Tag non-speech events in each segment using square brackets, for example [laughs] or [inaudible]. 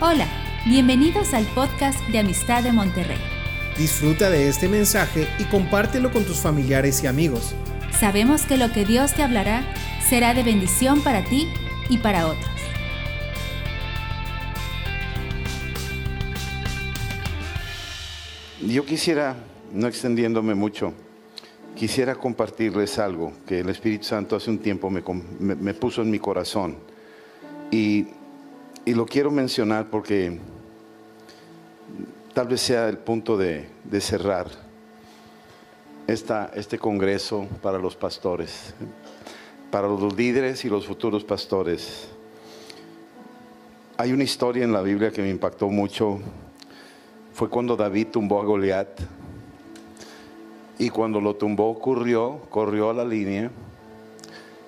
Hola, bienvenidos al podcast de Amistad de Monterrey. Disfruta de este mensaje y compártelo con tus familiares y amigos. Sabemos que lo que Dios te hablará será de bendición para ti y para otros. Yo quisiera, no extendiéndome mucho, quisiera compartirles algo que el Espíritu Santo hace un tiempo me, me- me puso en mi corazón. Y, y lo quiero mencionar porque tal vez sea el punto de, cerrar esta, este congreso para los pastores, para los líderes y los futuros pastores. Hay una historia en la Biblia que me impactó mucho. Fue cuando David tumbó a Goliat. Y cuando lo tumbó, corrió, corrió a la línea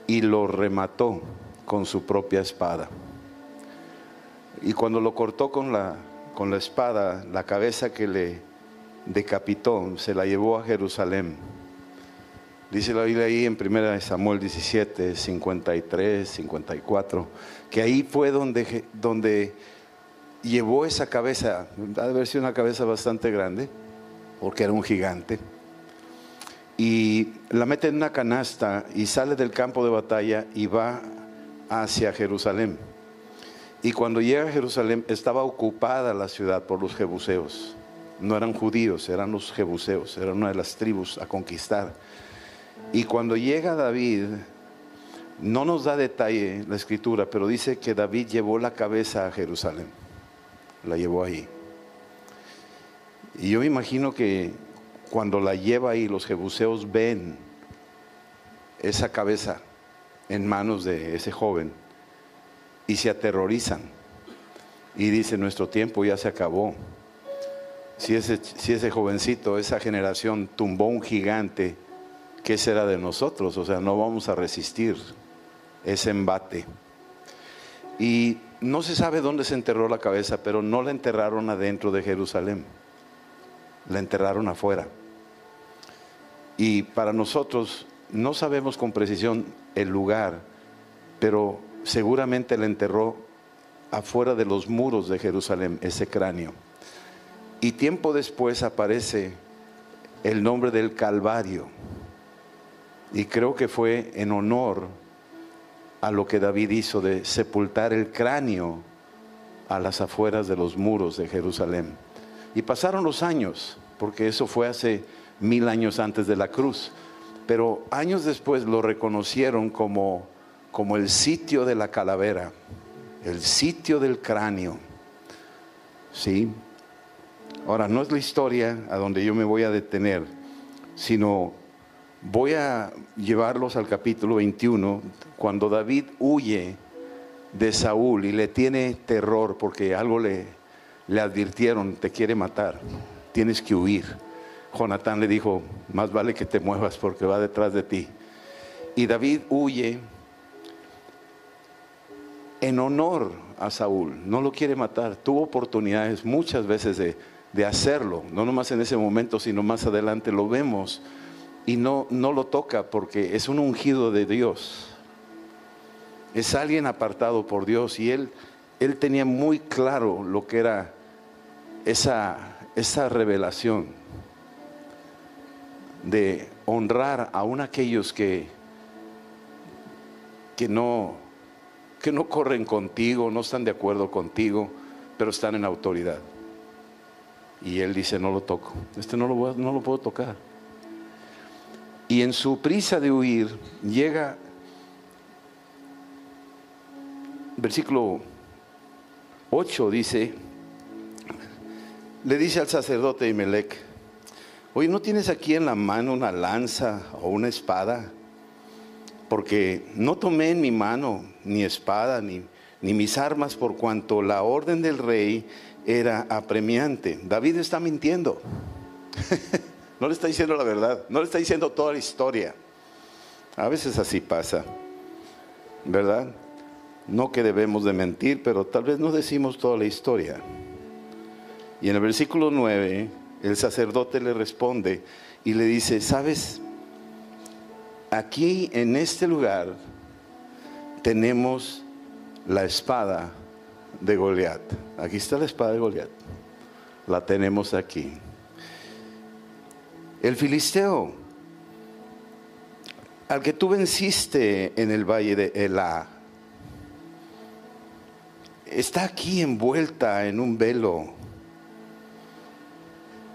y lo remató con su propia espada. Y cuando lo cortó con la, con la espada, la cabeza que le decapitó, se la llevó a Jerusalén. Dice la Biblia ahí en 1 Samuel 17, 53, 54, que ahí fue donde, donde llevó esa cabeza, ha de haber sido una cabeza bastante grande, porque era un gigante, y la mete en una canasta y sale del campo de batalla y va hacia Jerusalén. Y cuando llega a Jerusalén estaba ocupada la ciudad por los jebuseos. No eran judíos, eran los jebuseos, eran una de las tribus a conquistar. Y cuando llega David, no nos da detalle la escritura, pero dice que David llevó la cabeza a Jerusalén. La llevó ahí. Y yo me imagino que cuando la lleva ahí, los jebuseos ven esa cabeza en manos de ese joven y se aterrorizan. Y dice, nuestro tiempo ya se acabó. Si ese, si ese jovencito, esa generación tumbó un gigante, ¿qué será de nosotros? O sea, no vamos a resistir ese embate. Y no se sabe dónde se enterró la cabeza, pero no la enterraron adentro de Jerusalén. La enterraron afuera. Y para nosotros no sabemos con precisión el lugar, pero seguramente la enterró afuera de los muros de Jerusalén, ese cráneo. Y tiempo después aparece el nombre del Calvario. Y creo que fue en honor a lo que David hizo de sepultar el cráneo a las afueras de los muros de Jerusalén. Y pasaron los años, porque eso fue hace mil años antes de la cruz. Pero años después lo reconocieron como, como el sitio de la calavera, el sitio del cráneo. ¿Sí? Ahora, no es la historia a donde yo me voy a detener, sino voy a llevarlos al capítulo 21, cuando David huye de Saúl y le tiene terror porque algo le, le advirtieron, te quiere matar, tienes que huir. Jonatán le dijo, más vale que te muevas porque va detrás de ti. Y David huye en honor a Saúl, no lo quiere matar, tuvo oportunidades muchas veces de, de hacerlo, no nomás en ese momento, sino más adelante lo vemos. Y no, no lo toca porque es un ungido de Dios. Es alguien apartado por Dios y él, él tenía muy claro lo que era esa, esa revelación de honrar aún aquellos que, que, no, que no corren contigo, no están de acuerdo contigo, pero están en autoridad. Y él dice, no lo toco, este no lo, puedo tocar. Y en su prisa de huir, llega, versículo 8 dice, le dice al sacerdote Imelec, oye, ¿no tienes aquí en la mano una lanza o una espada? Porque no tomé en mi mano ni espada ni, ni mis armas por cuanto la orden del rey era apremiante. David está mintiendo. [laughs] No le está diciendo la verdad, no le está diciendo toda la historia. A veces así pasa, ¿verdad? No que debemos de mentir, pero tal vez no decimos toda la historia. Y en el versículo 9, el sacerdote le responde y le dice, ¿sabes? Aquí en este lugar tenemos la espada de Goliat. Aquí está la espada de Goliat. La tenemos aquí. El filisteo, al que tú venciste en el valle de Elá, está aquí envuelta en un velo.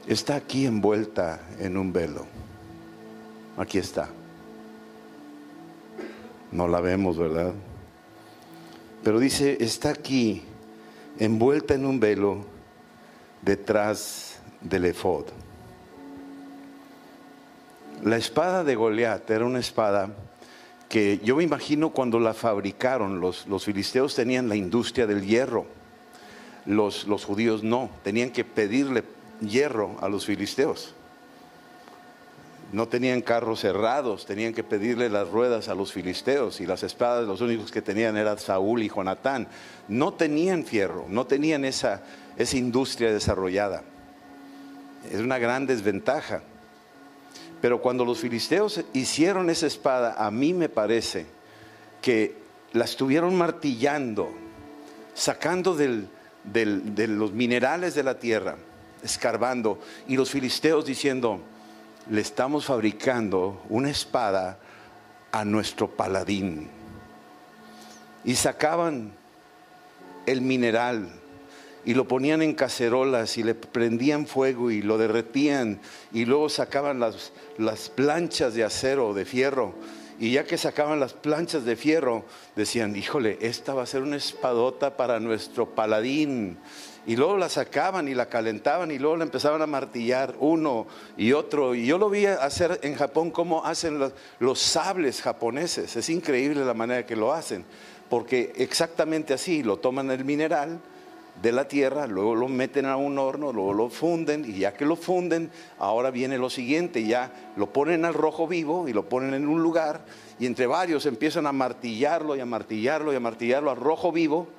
Está aquí envuelta en un velo. Aquí está. No la vemos, ¿verdad? Pero dice, está aquí envuelta en un velo detrás del efod. La espada de Goliat era una espada que yo me imagino cuando la fabricaron, los, los filisteos tenían la industria del hierro, los, los judíos no, tenían que pedirle hierro a los filisteos. No tenían carros cerrados, tenían que pedirle las ruedas a los filisteos y las espadas los únicos que tenían eran Saúl y Jonatán. No tenían fierro, no tenían esa, esa industria desarrollada. Es una gran desventaja. Pero cuando los filisteos hicieron esa espada, a mí me parece que la estuvieron martillando, sacando de los minerales de la tierra, escarbando, y los filisteos diciendo, le estamos fabricando una espada a nuestro paladín. Y sacaban el mineral y lo ponían en cacerolas y le prendían fuego y lo derretían y luego sacaban las, las planchas de acero de fierro. Y ya que sacaban las planchas de fierro, decían, híjole, esta va a ser una espadota para nuestro paladín. Y luego la sacaban y la calentaban y luego la empezaban a martillar uno y otro. Y yo lo vi hacer en Japón como hacen los, los sables japoneses. Es increíble la manera que lo hacen. Porque exactamente así, lo toman el mineral, de la tierra, luego lo meten a un horno, luego lo funden y ya que lo funden, ahora viene lo siguiente, ya lo ponen al rojo vivo y lo ponen en un lugar y entre varios empiezan a martillarlo y a martillarlo y a martillarlo al rojo vivo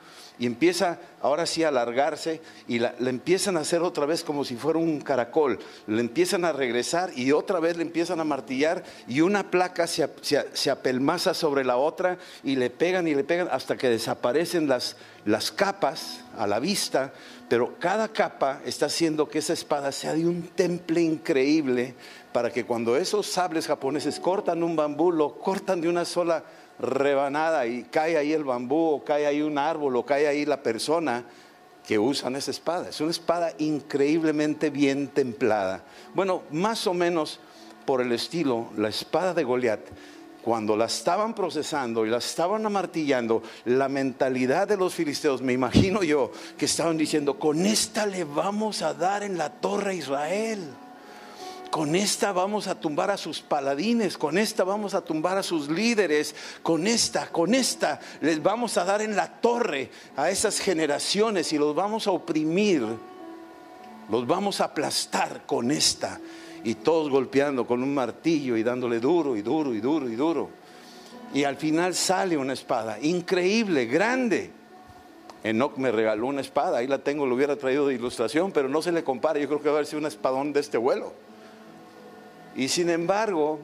y empieza ahora sí a alargarse y la, empiezan a hacer otra vez como si fuera un caracol, le empiezan a regresar y otra vez le empiezan a martillar y una placa se, se, apelmaza sobre la otra y le pegan y le pegan hasta que desaparecen las, las capas a la vista, pero cada capa está haciendo que esa espada sea de un temple increíble para que cuando esos sables japoneses cortan un bambú, lo cortan de una sola rebanada y cae ahí el bambú o cae ahí un árbol o cae ahí la persona que usan esa espada. Es una espada increíblemente bien templada. Bueno, más o menos por el estilo, la espada de Goliat, cuando la estaban procesando y la estaban amartillando, la mentalidad de los filisteos, me imagino yo, que estaban diciendo, con esta le vamos a dar en la torre a Israel con esta vamos a tumbar a sus paladines, con esta vamos a tumbar a sus líderes, con esta, con esta les vamos a dar en la torre a esas generaciones y los vamos a oprimir, los vamos a aplastar con esta. Y todos golpeando con un martillo y dándole duro y duro y duro y duro. Y al final sale una espada increíble, grande. Enoch me regaló una espada, ahí la tengo, lo hubiera traído de ilustración, pero no se le compara, yo creo que va a haber sido un espadón de este vuelo. Y sin embargo,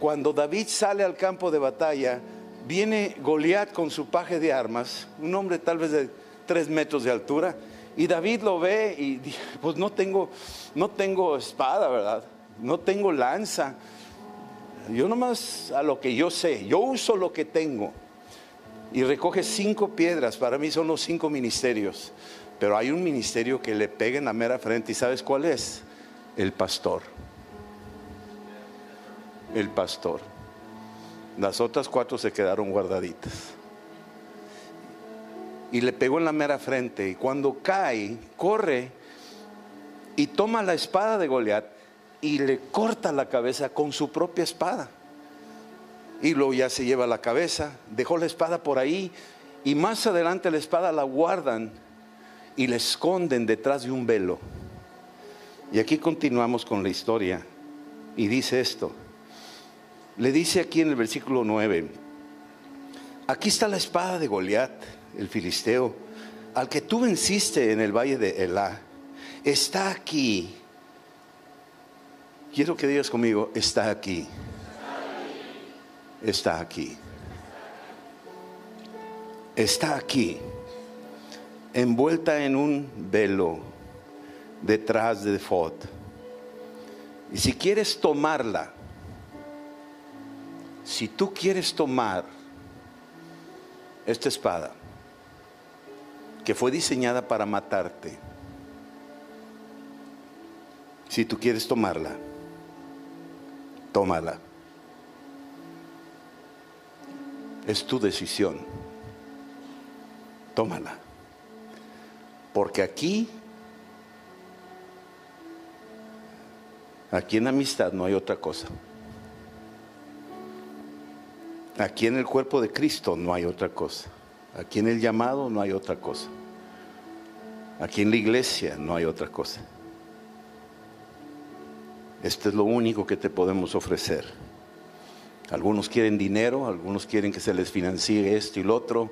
cuando David sale al campo de batalla, viene Goliat con su paje de armas, un hombre tal vez de tres metros de altura, y David lo ve y dice, pues no tengo, no tengo espada, ¿verdad? No tengo lanza. Yo nomás a lo que yo sé, yo uso lo que tengo. Y recoge cinco piedras, para mí son los cinco ministerios. Pero hay un ministerio que le pega en la mera frente, ¿y sabes cuál es? El pastor el pastor. Las otras cuatro se quedaron guardaditas. Y le pegó en la mera frente. Y cuando cae, corre y toma la espada de Goliat y le corta la cabeza con su propia espada. Y luego ya se lleva la cabeza, dejó la espada por ahí y más adelante la espada la guardan y la esconden detrás de un velo. Y aquí continuamos con la historia y dice esto le dice aquí en el versículo 9, aquí está la espada de Goliat, el filisteo, al que tú venciste en el valle de Elá, está aquí. Quiero que digas conmigo, está aquí. Está aquí. Está aquí. envuelta en un velo detrás de Fod. Y si quieres tomarla, si tú quieres tomar esta espada, que fue diseñada para matarte, si tú quieres tomarla, tómala. Es tu decisión. Tómala. Porque aquí, aquí en amistad no hay otra cosa. Aquí en el cuerpo de Cristo no hay otra cosa. Aquí en el llamado no hay otra cosa. Aquí en la iglesia no hay otra cosa. Esto es lo único que te podemos ofrecer. Algunos quieren dinero, algunos quieren que se les financie esto y lo otro,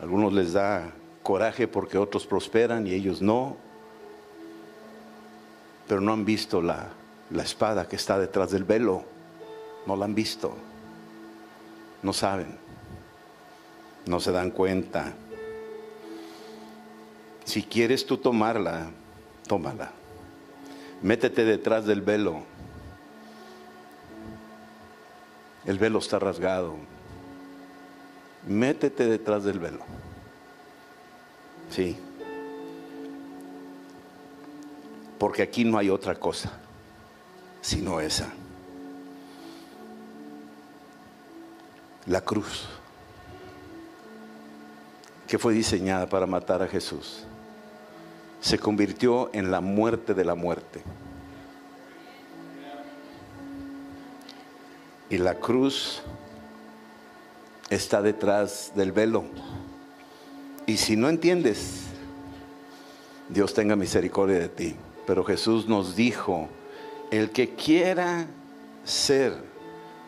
algunos les da coraje porque otros prosperan y ellos no, pero no han visto la, la espada que está detrás del velo, no la han visto, no saben, no se dan cuenta. Si quieres tú tomarla, tómala. Métete detrás del velo. El velo está rasgado. Métete detrás del velo. Sí. Porque aquí no hay otra cosa sino esa. La cruz, que fue diseñada para matar a Jesús se convirtió en la muerte de la muerte. Y la cruz está detrás del velo. Y si no entiendes, Dios tenga misericordia de ti. Pero Jesús nos dijo, el que quiera ser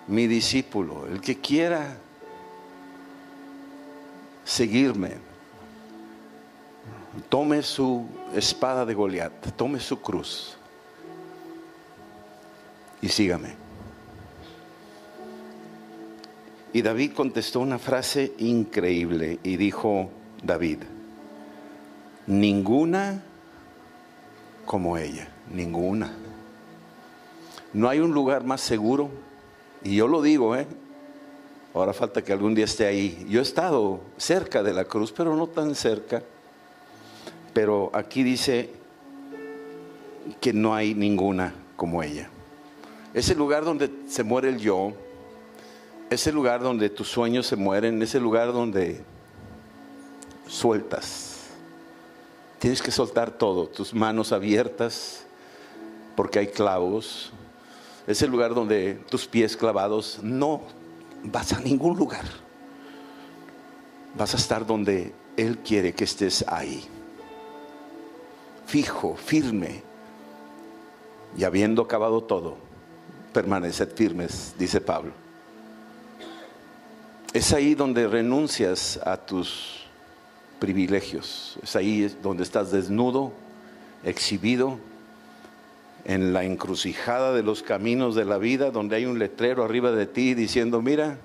mi discípulo, el que quiera seguirme, tome su espada de Goliat, tome su cruz y sígame. Y David contestó una frase increíble y dijo, David, ninguna como ella, ninguna. No hay un lugar más seguro, y yo lo digo, ¿eh? Ahora falta que algún día esté ahí. Yo he estado cerca de la cruz, pero no tan cerca. Pero aquí dice que no hay ninguna como ella. Es el lugar donde se muere el yo, es el lugar donde tus sueños se mueren, es el lugar donde sueltas. Tienes que soltar todo, tus manos abiertas, porque hay clavos. Es el lugar donde tus pies clavados no vas a ningún lugar. Vas a estar donde Él quiere que estés ahí fijo, firme. Y habiendo acabado todo, permaneced firmes, dice Pablo. Es ahí donde renuncias a tus privilegios. Es ahí donde estás desnudo, exhibido, en la encrucijada de los caminos de la vida, donde hay un letrero arriba de ti diciendo, mira,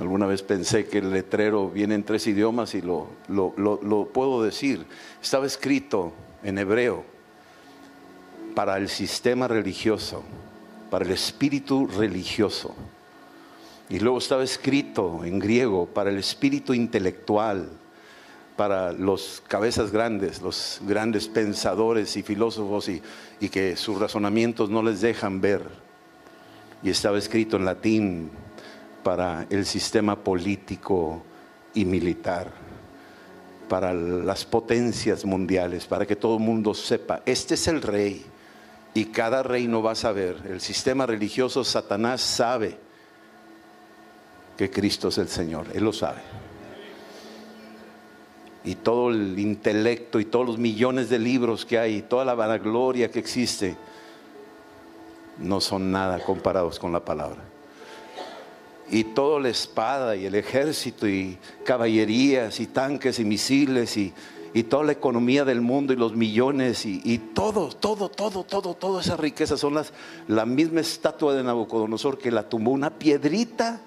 Alguna vez pensé que el letrero viene en tres idiomas y lo, lo, puedo decir. Estaba escrito en hebreo para el sistema religioso, para el espíritu religioso. Y luego estaba escrito en griego para el espíritu intelectual, para los cabezas grandes, los grandes pensadores y filósofos y, y que sus razonamientos no les dejan ver. Y estaba escrito en latín para el sistema político y militar, para las potencias mundiales, para que todo el mundo sepa, este es el rey y cada reino va a saber, el sistema religioso Satanás sabe que Cristo es el Señor, Él lo sabe. Y todo el intelecto y todos los millones de libros que hay, toda la vanagloria que existe, no son nada comparados con la palabra y toda la espada y el ejército y caballerías y tanques y misiles y, toda la economía del mundo y los millones y, todo, todo, todo, todo, toda esa riqueza son las, la misma estatua de Nabucodonosor que la tumbó una piedrita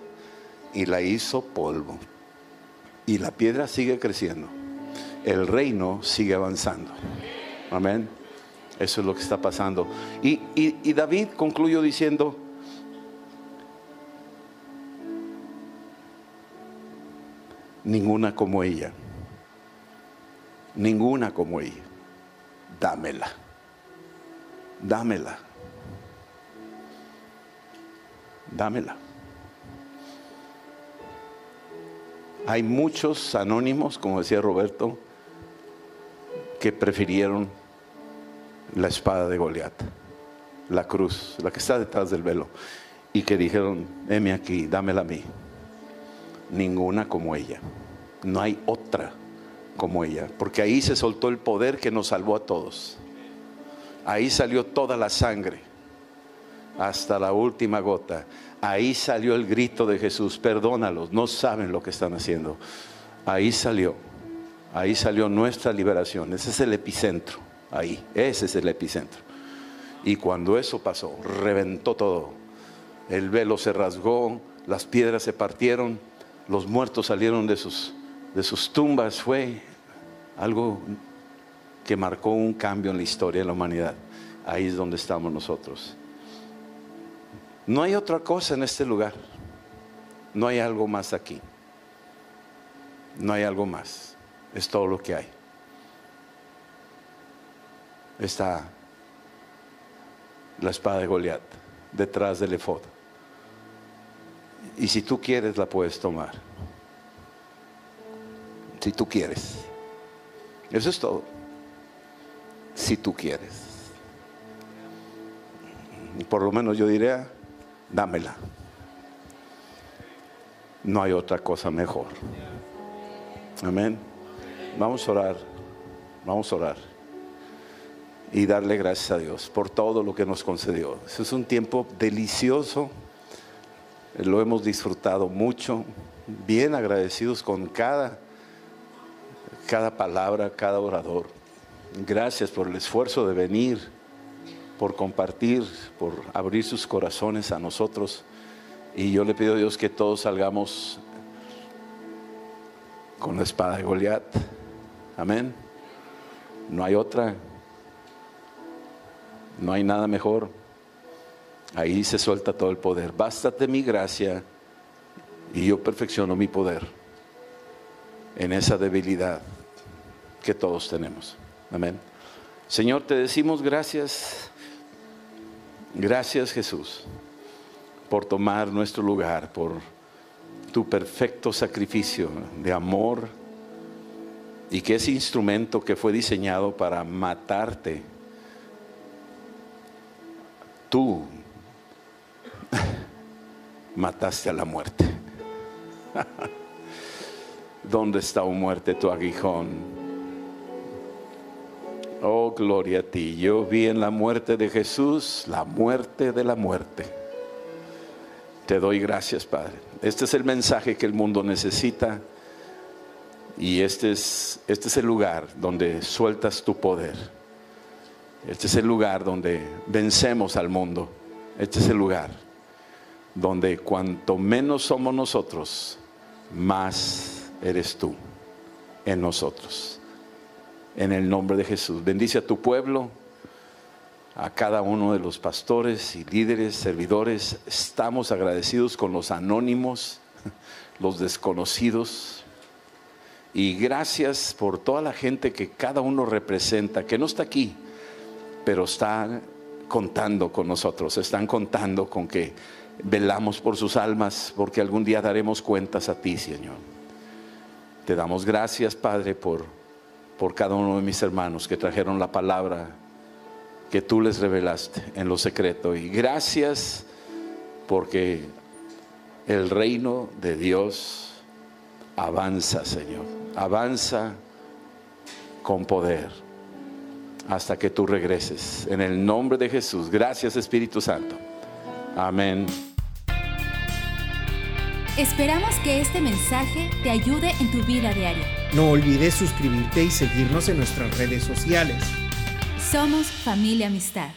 y la hizo polvo. Y la piedra sigue creciendo. El reino sigue avanzando. Amén. Eso es lo que está pasando. Y, David concluyó diciendo, ninguna como ella. Ninguna como ella. Dámela. Dámela. Dámela. Hay muchos anónimos, como decía Roberto, que prefirieron la espada de Goliat, la cruz, la que está detrás del velo, y que dijeron, heme aquí, dámela a mí. Ninguna como ella. No hay otra como ella, porque ahí se soltó el poder que nos salvó a todos. Ahí salió toda la sangre, hasta la última gota. Ahí salió el grito de Jesús, perdónalos, no saben lo que están haciendo. Ahí salió, ahí salió nuestra liberación. Ese es el epicentro, ahí, ese es el epicentro. Y cuando eso pasó, reventó todo. El velo se rasgó, las piedras se partieron, los muertos salieron de sus, de sus tumbas. Fue algo que marcó un cambio en la historia de la humanidad. Ahí es donde estamos nosotros. No hay otra cosa en este lugar. No hay algo más aquí. No hay algo más. Es todo lo que hay. Está la espada de Goliat detrás del efod. Y si tú quieres, la puedes tomar. Si tú quieres. Eso es todo. Si tú quieres. Y por lo menos yo diría, dámela. No hay otra cosa mejor. Amén. Vamos a orar. Vamos a orar. Y darle gracias a Dios por todo lo que nos concedió. es un tiempo delicioso. Lo hemos disfrutado mucho. Bien agradecidos con cada, cada palabra, cada orador. Gracias por el esfuerzo de venir por compartir, por abrir sus corazones a nosotros. Y yo le pido a Dios que todos salgamos con la espada de Goliat. Amén. No hay otra. No hay nada mejor. Ahí se suelta todo el poder. Bástate mi gracia y yo perfecciono mi poder en esa debilidad que todos tenemos. Amén. Señor, te decimos gracias Gracias Jesús por tomar nuestro lugar, por tu perfecto sacrificio de amor y que ese instrumento que fue diseñado para matarte, tú [laughs] mataste a la muerte. [laughs] ¿Dónde está, oh muerte, tu aguijón? Oh, gloria a ti. Yo vi en la muerte de Jesús la muerte de la muerte. Te doy gracias, Padre. Este es el mensaje que el mundo necesita y este es, este es el lugar donde sueltas tu poder. Este es el lugar donde vencemos al mundo. Este es el lugar donde cuanto menos somos nosotros, más eres tú en nosotros en el nombre de Jesús. Bendice a tu pueblo, a cada uno de los pastores y líderes, servidores. Estamos agradecidos con los anónimos, [laughs] los desconocidos. Y gracias por toda la gente que cada uno representa, que no está aquí, pero está contando con nosotros, están contando con que velamos por sus almas, porque algún día daremos cuentas a ti, Señor. Te damos gracias, Padre, por por cada uno de mis hermanos que trajeron la palabra que tú les revelaste en lo secreto. Y gracias porque el reino de Dios avanza, Señor. Avanza con poder hasta que tú regreses. En el nombre de Jesús. Gracias Espíritu Santo. Amén. Esperamos que este mensaje te ayude en tu vida diaria. No olvides suscribirte y seguirnos en nuestras redes sociales. Somos familia amistad.